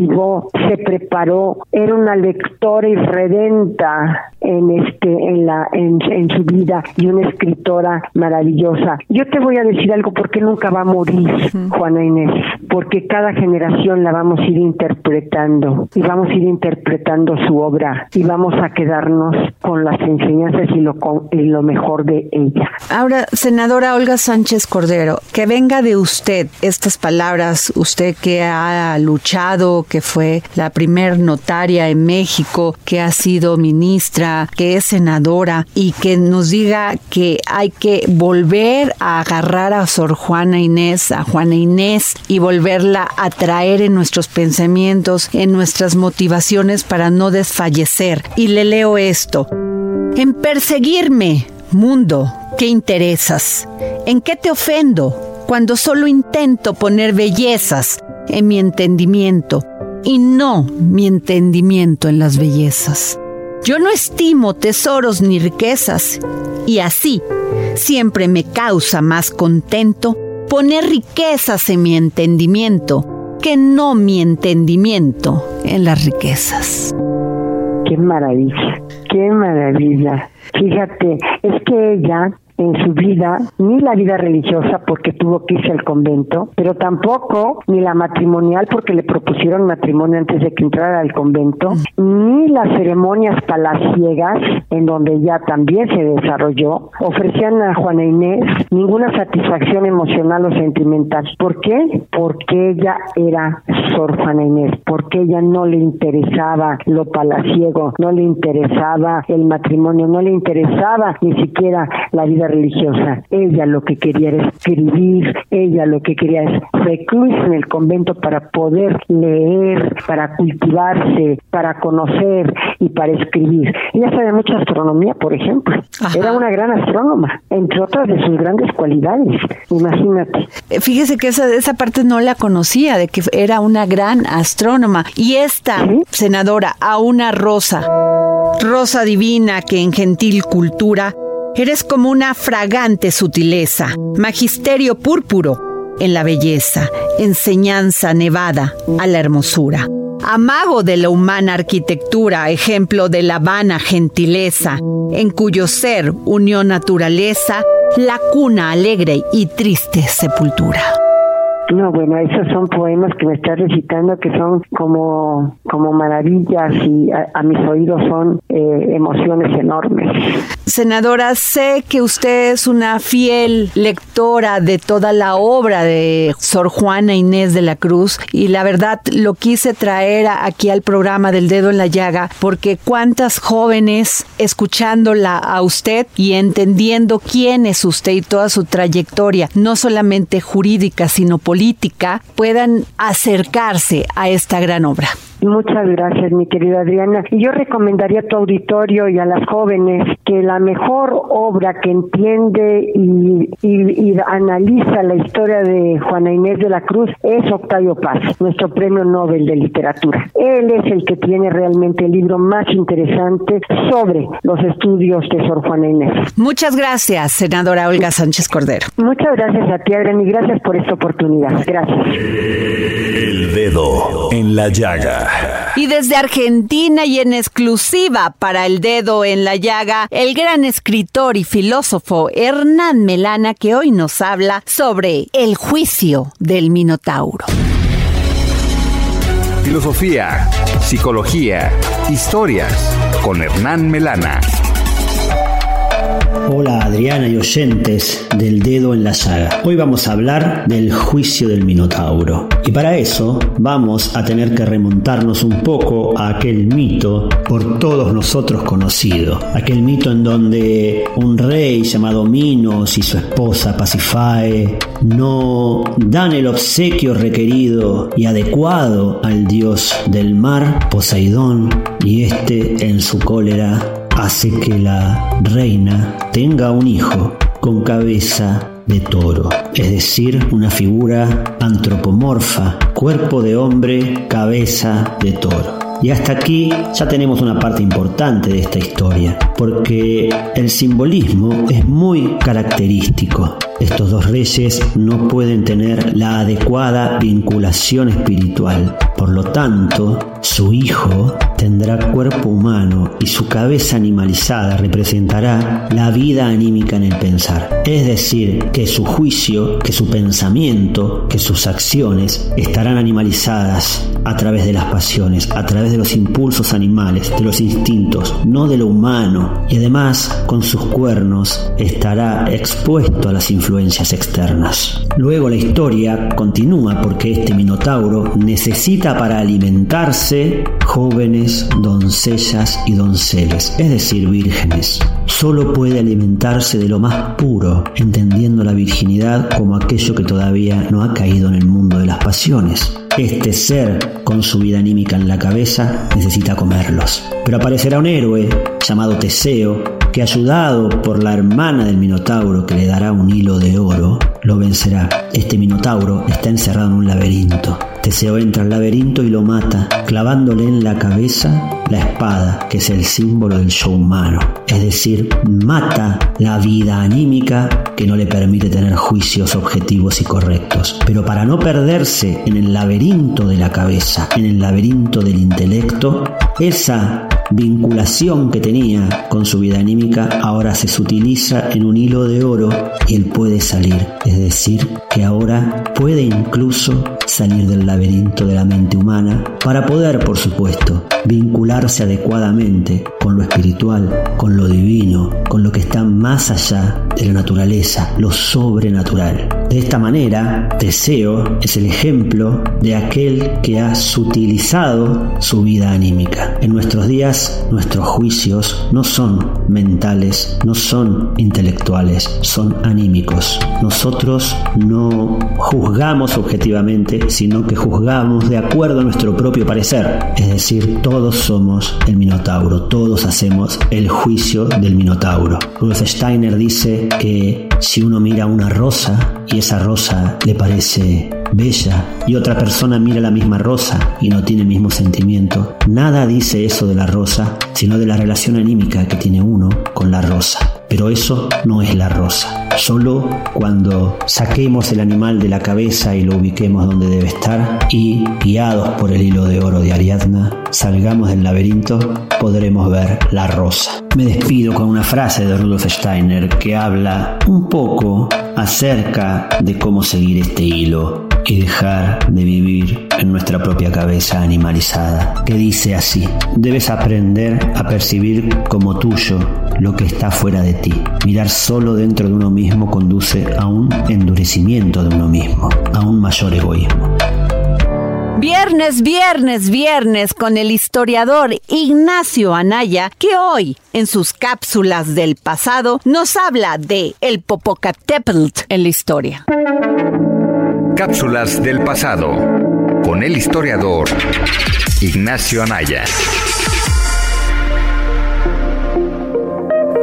[SPEAKER 9] se preparó, era una lectora irredenta en este, en la, en, en su vida y una escritora maravillosa. Yo te voy a decir algo porque nunca va a morir Juana Inés, porque cada generación la vamos a ir interpretando y vamos a ir interpretando su obra y vamos a quedarnos con las enseñanzas y lo, con- y lo mejor de ella.
[SPEAKER 1] Ahora, senadora Olga Sánchez Cordero, que venga de usted estas palabras, usted que ha luchado, que fue la primer notaria en México, que ha sido ministra, que es senadora y que nos diga que hay que volver a agarrar a Sor Juana Inés, a Juana Inés y volverla a traer en nuestros pensamientos, en nuestras motivaciones para no desfallecer. Y le leo esto. En perseguirme, mundo, ¿qué interesas? ¿En qué te ofendo cuando solo intento poner bellezas en mi entendimiento y no mi entendimiento en las bellezas? Yo no estimo tesoros ni riquezas y así siempre me causa más contento poner riquezas en mi entendimiento que no mi entendimiento en las riquezas.
[SPEAKER 9] Qué maravilla, qué maravilla. Fíjate, es que ella en su vida, ni la vida religiosa porque tuvo que irse al convento, pero tampoco ni la matrimonial porque le propusieron matrimonio antes de que entrara al convento, ni las ceremonias palaciegas en donde ella también se desarrolló, ofrecían a Juana Inés ninguna satisfacción emocional o sentimental. ¿Por qué? Porque ella era Sor Juana Inés, porque ella no le interesaba lo palaciego, no le interesaba el matrimonio, no le interesaba ni siquiera la vida religiosa. Ella lo que quería era escribir, ella lo que quería es recluirse en el convento para poder leer, para cultivarse, para conocer y para escribir. Ella sabe mucha astronomía, por ejemplo. Era una gran astrónoma, entre otras de sus grandes cualidades. Imagínate.
[SPEAKER 1] Eh, Fíjese que esa, esa parte no la conocía, de que era una gran astrónoma. Y esta, senadora, a una rosa, rosa divina que en gentil cultura eres como una fragante sutileza, magisterio púrpuro en la belleza, enseñanza nevada a la hermosura. Amago de la humana arquitectura, ejemplo de la vana gentileza, en cuyo ser unió naturaleza, la cuna alegre y triste sepultura.
[SPEAKER 9] No, bueno, esos son poemas que me estás recitando que son como, como maravillas y a, mis oídos son eh, emociones enormes.
[SPEAKER 1] Senadora, sé que usted es una fiel lectora de toda la obra de Sor Juana Inés de la Cruz y la verdad lo quise traer aquí al programa del dedo en la llaga porque cuántas jóvenes escuchándola a usted y entendiendo quién es usted y toda su trayectoria, no solamente jurídica sino política, puedan acercarse a esta gran obra.
[SPEAKER 9] Muchas gracias, mi querida Adriana. Y yo recomendaría a tu auditorio y a las jóvenes que la mejor obra que entiende y, y- y analiza la historia de Juana Inés de la Cruz es Octavio Paz, nuestro premio Nobel de Literatura. Él es el que tiene realmente el libro más interesante sobre los estudios de Sor Juana Inés.
[SPEAKER 1] Muchas gracias, senadora Olga Sánchez Cordero.
[SPEAKER 9] Muchas gracias a ti, Adriana, y gracias por esta oportunidad. Gracias.
[SPEAKER 3] El dedo en la llaga. llaga.
[SPEAKER 1] Y desde Argentina y en exclusiva para el dedo en la llaga, el gran escritor y filósofo Hernán Melana que hoy nos habla sobre el juicio del Minotauro.
[SPEAKER 6] Filosofía, psicología, historias con Hernán Melana.
[SPEAKER 10] Hola Adriana y oyentes del dedo en la llaga. Hoy vamos a hablar del juicio del Minotauro. Y para eso vamos a tener que remontarnos un poco a aquel mito por todos nosotros conocido. Aquel mito en donde un rey llamado Minos y su esposa Pasifae no dan el obsequio requerido y adecuado al dios del mar, Poseidón, y este en su cólera hace que la reina tenga un hijo con cabeza de toro, es decir, una figura antropomorfa, cuerpo de hombre, cabeza de toro. Y hasta aquí ya tenemos una parte importante de esta historia, porque el simbolismo es muy característico. Estos dos reyes no pueden tener la adecuada vinculación espiritual. Por lo tanto, su hijo tendrá cuerpo humano y su cabeza animalizada representará la vida anímica en el pensar. Es decir, que su juicio, que su pensamiento, que sus acciones estarán animalizadas a través de las pasiones, a través de los impulsos animales, de los instintos, no de lo humano. Y además, con sus cuernos estará expuesto a las influencias externas. Luego la historia continúa porque este minotauro necesita para alimentarse jóvenes, doncellas y donceles, es decir, vírgenes. Solo puede alimentarse de lo más puro, entendiendo la virginidad como aquello que todavía no ha caído en el mundo de las pasiones. Este ser, con su vida anímica en la cabeza, necesita comerlos. Pero aparecerá un héroe llamado Teseo, que ayudado por la hermana del Minotauro que le dará un hilo de oro, lo vencerá. Este Minotauro está encerrado en un laberinto. Teseo entra al laberinto y lo mata, clavándole en la cabeza la espada, que es el símbolo del show humano. Es decir, mata la vida anímica que no le permite tener juicios objetivos y correctos. Pero para no perderse en el laberinto de la cabeza, en el laberinto del intelecto, esa vinculación que tenía con su vida anímica ahora se sutiliza en un hilo de oro y él puede salir. Es decir, que ahora puede incluso salir del laberinto de la mente humana para poder, por supuesto, vincularse adecuadamente con lo espiritual, con lo divino, con lo que está más allá de la naturaleza, lo sobrenatural. De esta manera, Teseo es el ejemplo de aquel que ha sutilizado su vida anímica. En nuestros días, nuestros juicios no son mentales, no son intelectuales, son anímicos. Nosotros no juzgamos objetivamente, sino que juzgamos de acuerdo a nuestro propio parecer. Es decir, todos somos el Minotauro, todos hacemos el juicio del Minotauro. Rudolf Steiner dice que si uno mira una rosa y esa rosa le parece bella y otra persona mira la misma rosa y no tiene el mismo sentimiento, nada dice eso de la rosa, sino de la relación anímica que tiene uno con la rosa. Pero eso no es la rosa. Solo cuando saquemos el animal de la cabeza y lo ubiquemos donde debe estar y, guiados por el hilo de oro de Ariadna, salgamos del laberinto, podremos ver la rosa. Me despido con una frase de Rudolf Steiner que habla un poco acerca de cómo seguir este hilo y dejar de vivir en nuestra propia cabeza animalizada, que dice así, debes aprender a percibir como tuyo lo que está fuera de ti. Mirar solo dentro de uno mismo conduce a un endurecimiento de uno mismo, a un mayor egoísmo.
[SPEAKER 1] Viernes, viernes, viernes con el historiador Ignacio Anaya, que hoy, en sus cápsulas del pasado, nos habla de el Popocatépetl en la historia.
[SPEAKER 6] Cápsulas del pasado con el historiador Ignacio Anaya.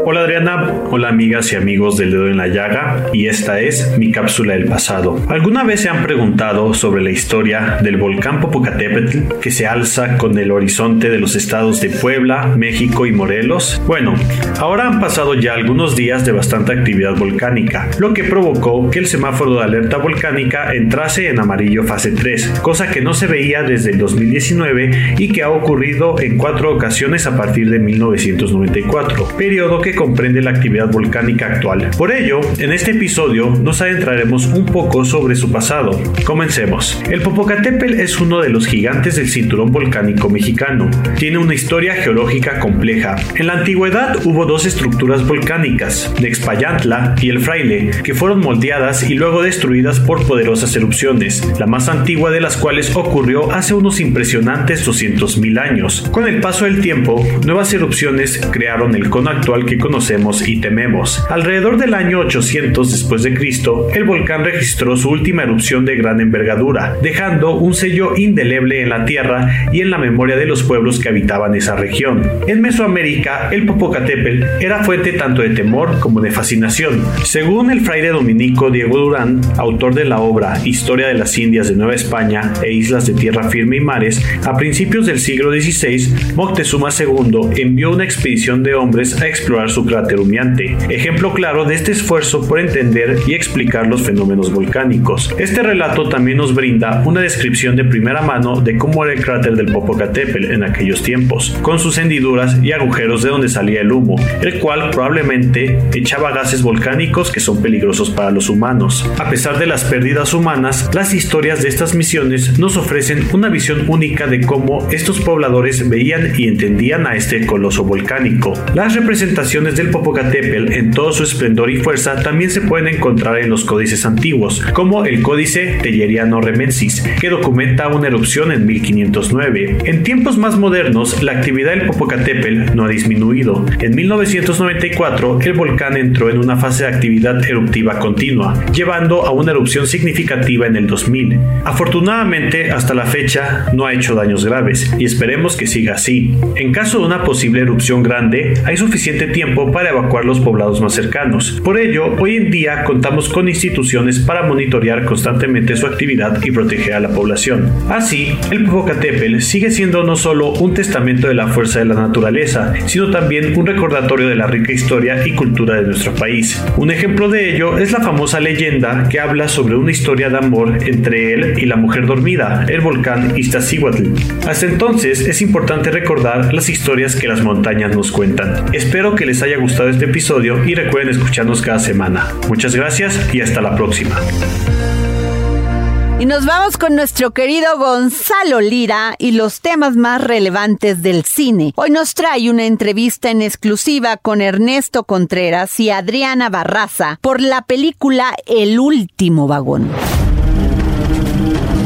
[SPEAKER 11] Hola Adriana, hola amigas y amigos del dedo en la llaga y esta es mi cápsula del pasado. ¿Alguna vez se han preguntado sobre la historia del volcán Popocatépetl que se alza con el horizonte de los estados de Puebla, México y Morelos? Bueno, ahora han pasado ya algunos días de bastante actividad volcánica, lo que provocó que el semáforo de alerta volcánica entrase en amarillo fase 3, cosa que no se veía desde el 2019 y que ha ocurrido en cuatro ocasiones a partir de 1994, periodo que comprende la actividad volcánica actual. Por ello, en este episodio nos adentraremos un poco sobre su pasado. Comencemos. El Popocatépetl es uno de los gigantes del cinturón volcánico mexicano. Tiene una historia geológica compleja. En la antigüedad hubo dos estructuras volcánicas, Nexpayantla y el Fraile, que fueron moldeadas y luego destruidas por poderosas erupciones, la más antigua de las cuales ocurrió hace unos impresionantes 200.000 años. Con el paso del tiempo, nuevas erupciones crearon el cono actual que conocemos y tememos. Alrededor del año 800 después de Cristo, el volcán registró su última erupción de gran envergadura, dejando un sello indeleble en la tierra y en la memoria de los pueblos que habitaban esa región. En Mesoamérica, el Popocatépetl era fuente tanto de temor como de fascinación. Según el fraile dominico Diego Durán, autor de la obra Historia de las Indias de Nueva España e Islas de Tierra Firme y Mares, a principios del siglo XVI, Moctezuma II envió una expedición de hombres a explorar su cráter humeante, ejemplo claro de este esfuerzo por entender y explicar los fenómenos volcánicos. Este relato también nos brinda una descripción de primera mano de cómo era el cráter del Popocatépetl en aquellos tiempos, con sus hendiduras y agujeros de donde salía el humo, el cual probablemente echaba gases volcánicos que son peligrosos para los humanos. A pesar de las pérdidas humanas, las historias de estas misiones nos ofrecen una visión única de cómo estos pobladores veían y entendían a este coloso volcánico. Las representaciones del Popocatépetl en todo su esplendor y fuerza también se pueden encontrar en los códices antiguos, como el Códice Telleriano Remensis, que documenta una erupción en 1509. En tiempos más modernos, la actividad del Popocatépetl no ha disminuido. En 1994, el volcán entró en una fase de actividad eruptiva continua, llevando a una erupción significativa en el 2000. Afortunadamente, hasta la fecha, no ha hecho daños graves y esperemos que siga así. En caso de una posible erupción grande, hay suficiente tiempo para evacuar los poblados más cercanos. Por ello, hoy en día contamos con instituciones para monitorear constantemente su actividad y proteger a la población. Así, el Popocatépetl sigue siendo no solo un testamento de la fuerza de la naturaleza, sino también un recordatorio de la rica historia y cultura de nuestro país. Un ejemplo de ello es la famosa leyenda que habla sobre una historia de amor entre él y la mujer dormida, el volcán Iztaccíhuatl. Hasta entonces es importante recordar las historias que las montañas nos cuentan. Espero que les haya gustado este episodio y recuerden escucharnos cada semana. Muchas gracias y hasta la próxima.
[SPEAKER 1] Y nos vamos con nuestro querido Gonzalo Lira y los temas más relevantes del cine. Hoy nos trae una entrevista en exclusiva con Ernesto Contreras y Adriana Barraza por la película El último vagón.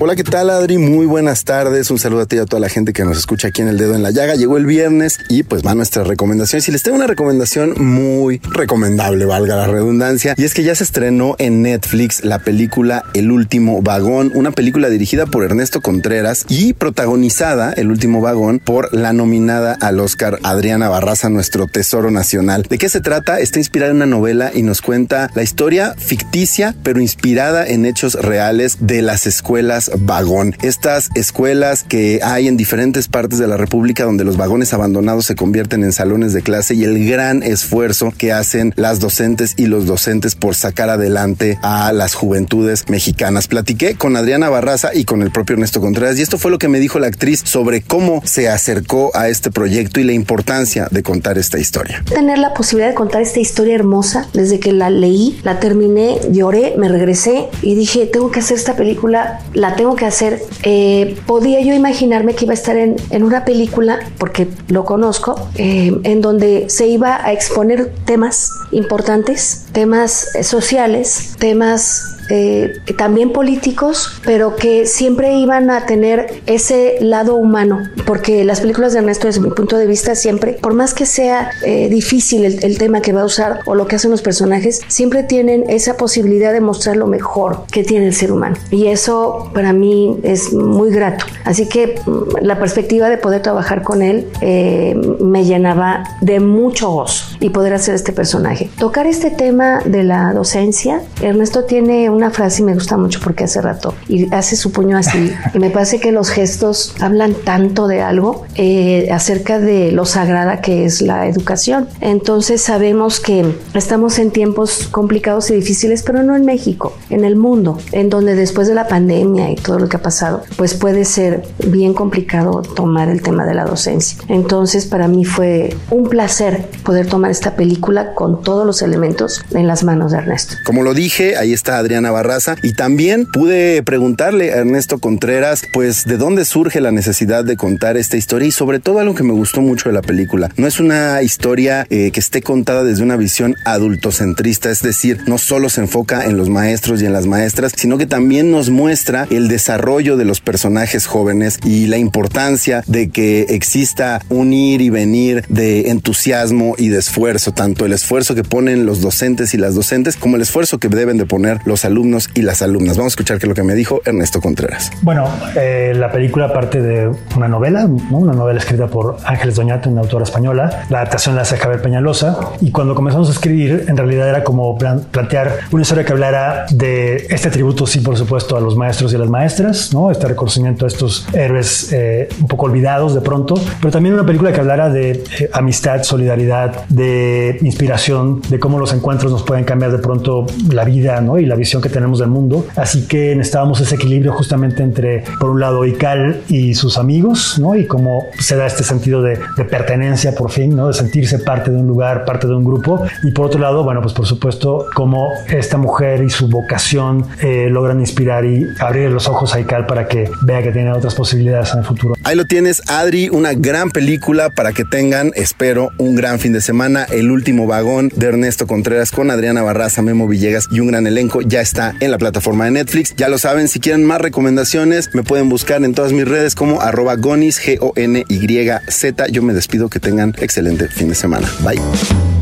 [SPEAKER 12] Hola, ¿qué tal Adri? Muy buenas tardes. Un saludo a ti y a toda la gente que nos escucha aquí en El Dedo en la Llaga. Llegó el viernes y pues van nuestras recomendaciones. Y les tengo una recomendación muy recomendable, valga la redundancia. Y es que ya se estrenó en Netflix la película El Último Vagón, una película dirigida por Ernesto Contreras y protagonizada, El Último Vagón, por la nominada al Oscar Adriana Barraza, nuestro tesoro nacional. ¿De qué se trata? Está inspirada en una novela y nos cuenta la historia ficticia, pero inspirada en hechos reales de las escuelas vagón. Estas escuelas que hay en diferentes partes de la República donde los vagones abandonados se convierten en salones de clase y el gran esfuerzo que hacen las docentes y los docentes por sacar adelante a las juventudes mexicanas. Platiqué con Adriana Barraza y con el propio Ernesto Contreras y esto fue lo que me dijo la actriz sobre cómo se acercó a este proyecto y la importancia de contar esta historia.
[SPEAKER 13] Tener la posibilidad de contar esta historia hermosa, desde que la leí, la terminé, lloré, me regresé y dije, tengo que hacer esta película, la tengo que hacer. Eh, podía yo imaginarme que iba a estar en, en una película, porque lo conozco, eh, en donde se iba a exponer temas importantes, temas sociales, temas eh, también políticos, pero que siempre iban a tener ese lado humano, porque las películas de Ernesto, desde mi punto de vista, siempre, por más que sea eh, difícil el, el tema que va a usar o lo que hacen los personajes, siempre tienen esa posibilidad de mostrar lo mejor que tiene el ser humano. Y eso para mí es muy grato. Así que mm, la perspectiva de poder trabajar con él eh, me llenaba de mucho gozo y poder hacer este personaje. Tocar este tema de la docencia, Ernesto tiene una frase y me gusta mucho porque hace rato y hace su puño así y me parece que los gestos hablan tanto de algo eh, acerca de lo sagrada que es la educación. Entonces sabemos que estamos en tiempos complicados y difíciles, pero no en México, en el mundo, en donde después de la pandemia y todo lo que ha pasado, pues puede ser bien complicado tomar el tema de la docencia. Entonces para mí fue un placer poder tomar esta película con todos los elementos en las manos de Ernesto.
[SPEAKER 12] Como lo dije, ahí está Adriana Barraza y también pude preguntarle a Ernesto Contreras, pues de dónde surge la necesidad de contar esta historia y sobre todo algo que me gustó mucho de la película. No es una historia eh, que esté contada desde una visión adultocentrista, es decir, no solo se enfoca en los maestros y en las maestras, sino que también nos muestra el desarrollo de los personajes jóvenes y la importancia de que exista un ir y venir de entusiasmo y de esfuerzo, tanto el esfuerzo que ponen los docentes y las docentes como el esfuerzo que deben de poner los alumnos y las alumnas. Vamos a escuchar qué es lo que me dijo Ernesto Contreras.
[SPEAKER 14] Bueno, eh, la película parte de una novela, ¿no? una novela escrita por Ángeles Doñate, una autora española. La adaptación la hace Javier Peñalosa. Y cuando comenzamos a escribir, en realidad era como plan- plantear una historia que hablara de este tributo, sí, por supuesto, a los maestros y a las maestras, ¿no? este reconocimiento a estos héroes eh, un poco olvidados de pronto, pero también una película que hablara de eh, amistad, solidaridad, de inspiración, de cómo los encuentros nos pueden cambiar de pronto la vida ¿no? y la visión que tenemos del mundo. Así que necesitábamos ese equilibrio justamente entre, por un lado, Ical y sus amigos, ¿no? y cómo se da este sentido de, de pertenencia por fin, ¿no? de sentirse parte de un lugar, parte de un grupo. Y por otro lado, bueno, pues por supuesto, cómo esta mujer y su vocación eh, logran inspirar y abrir los ojos a Ical para que vea que tiene otras posibilidades en el futuro.
[SPEAKER 12] Ahí lo tienes, Adri, una gran película para que tengan, espero, un gran fin de semana. El último vagón de Ernesto Contreras con Adriana Barraza, Memo Villegas y un gran elenco ya está en la plataforma de Netflix. Ya lo saben, si quieren más recomendaciones, me pueden buscar en todas mis redes como arroba gonis, G-O-N-Y-Z. Yo me despido, que tengan excelente fin de semana. Bye.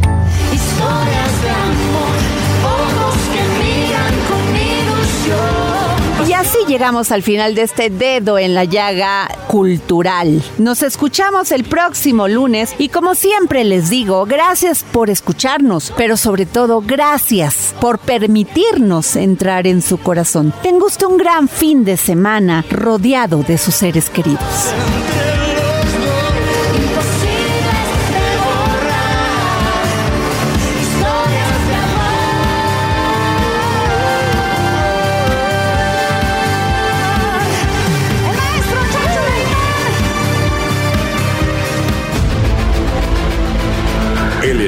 [SPEAKER 1] Llegamos al final de este dedo en la llaga cultural. Nos escuchamos el próximo lunes y como siempre les digo, gracias por escucharnos, pero sobre todo gracias por permitirnos entrar en su corazón. Tenga usted un gran fin de semana rodeado de sus seres queridos.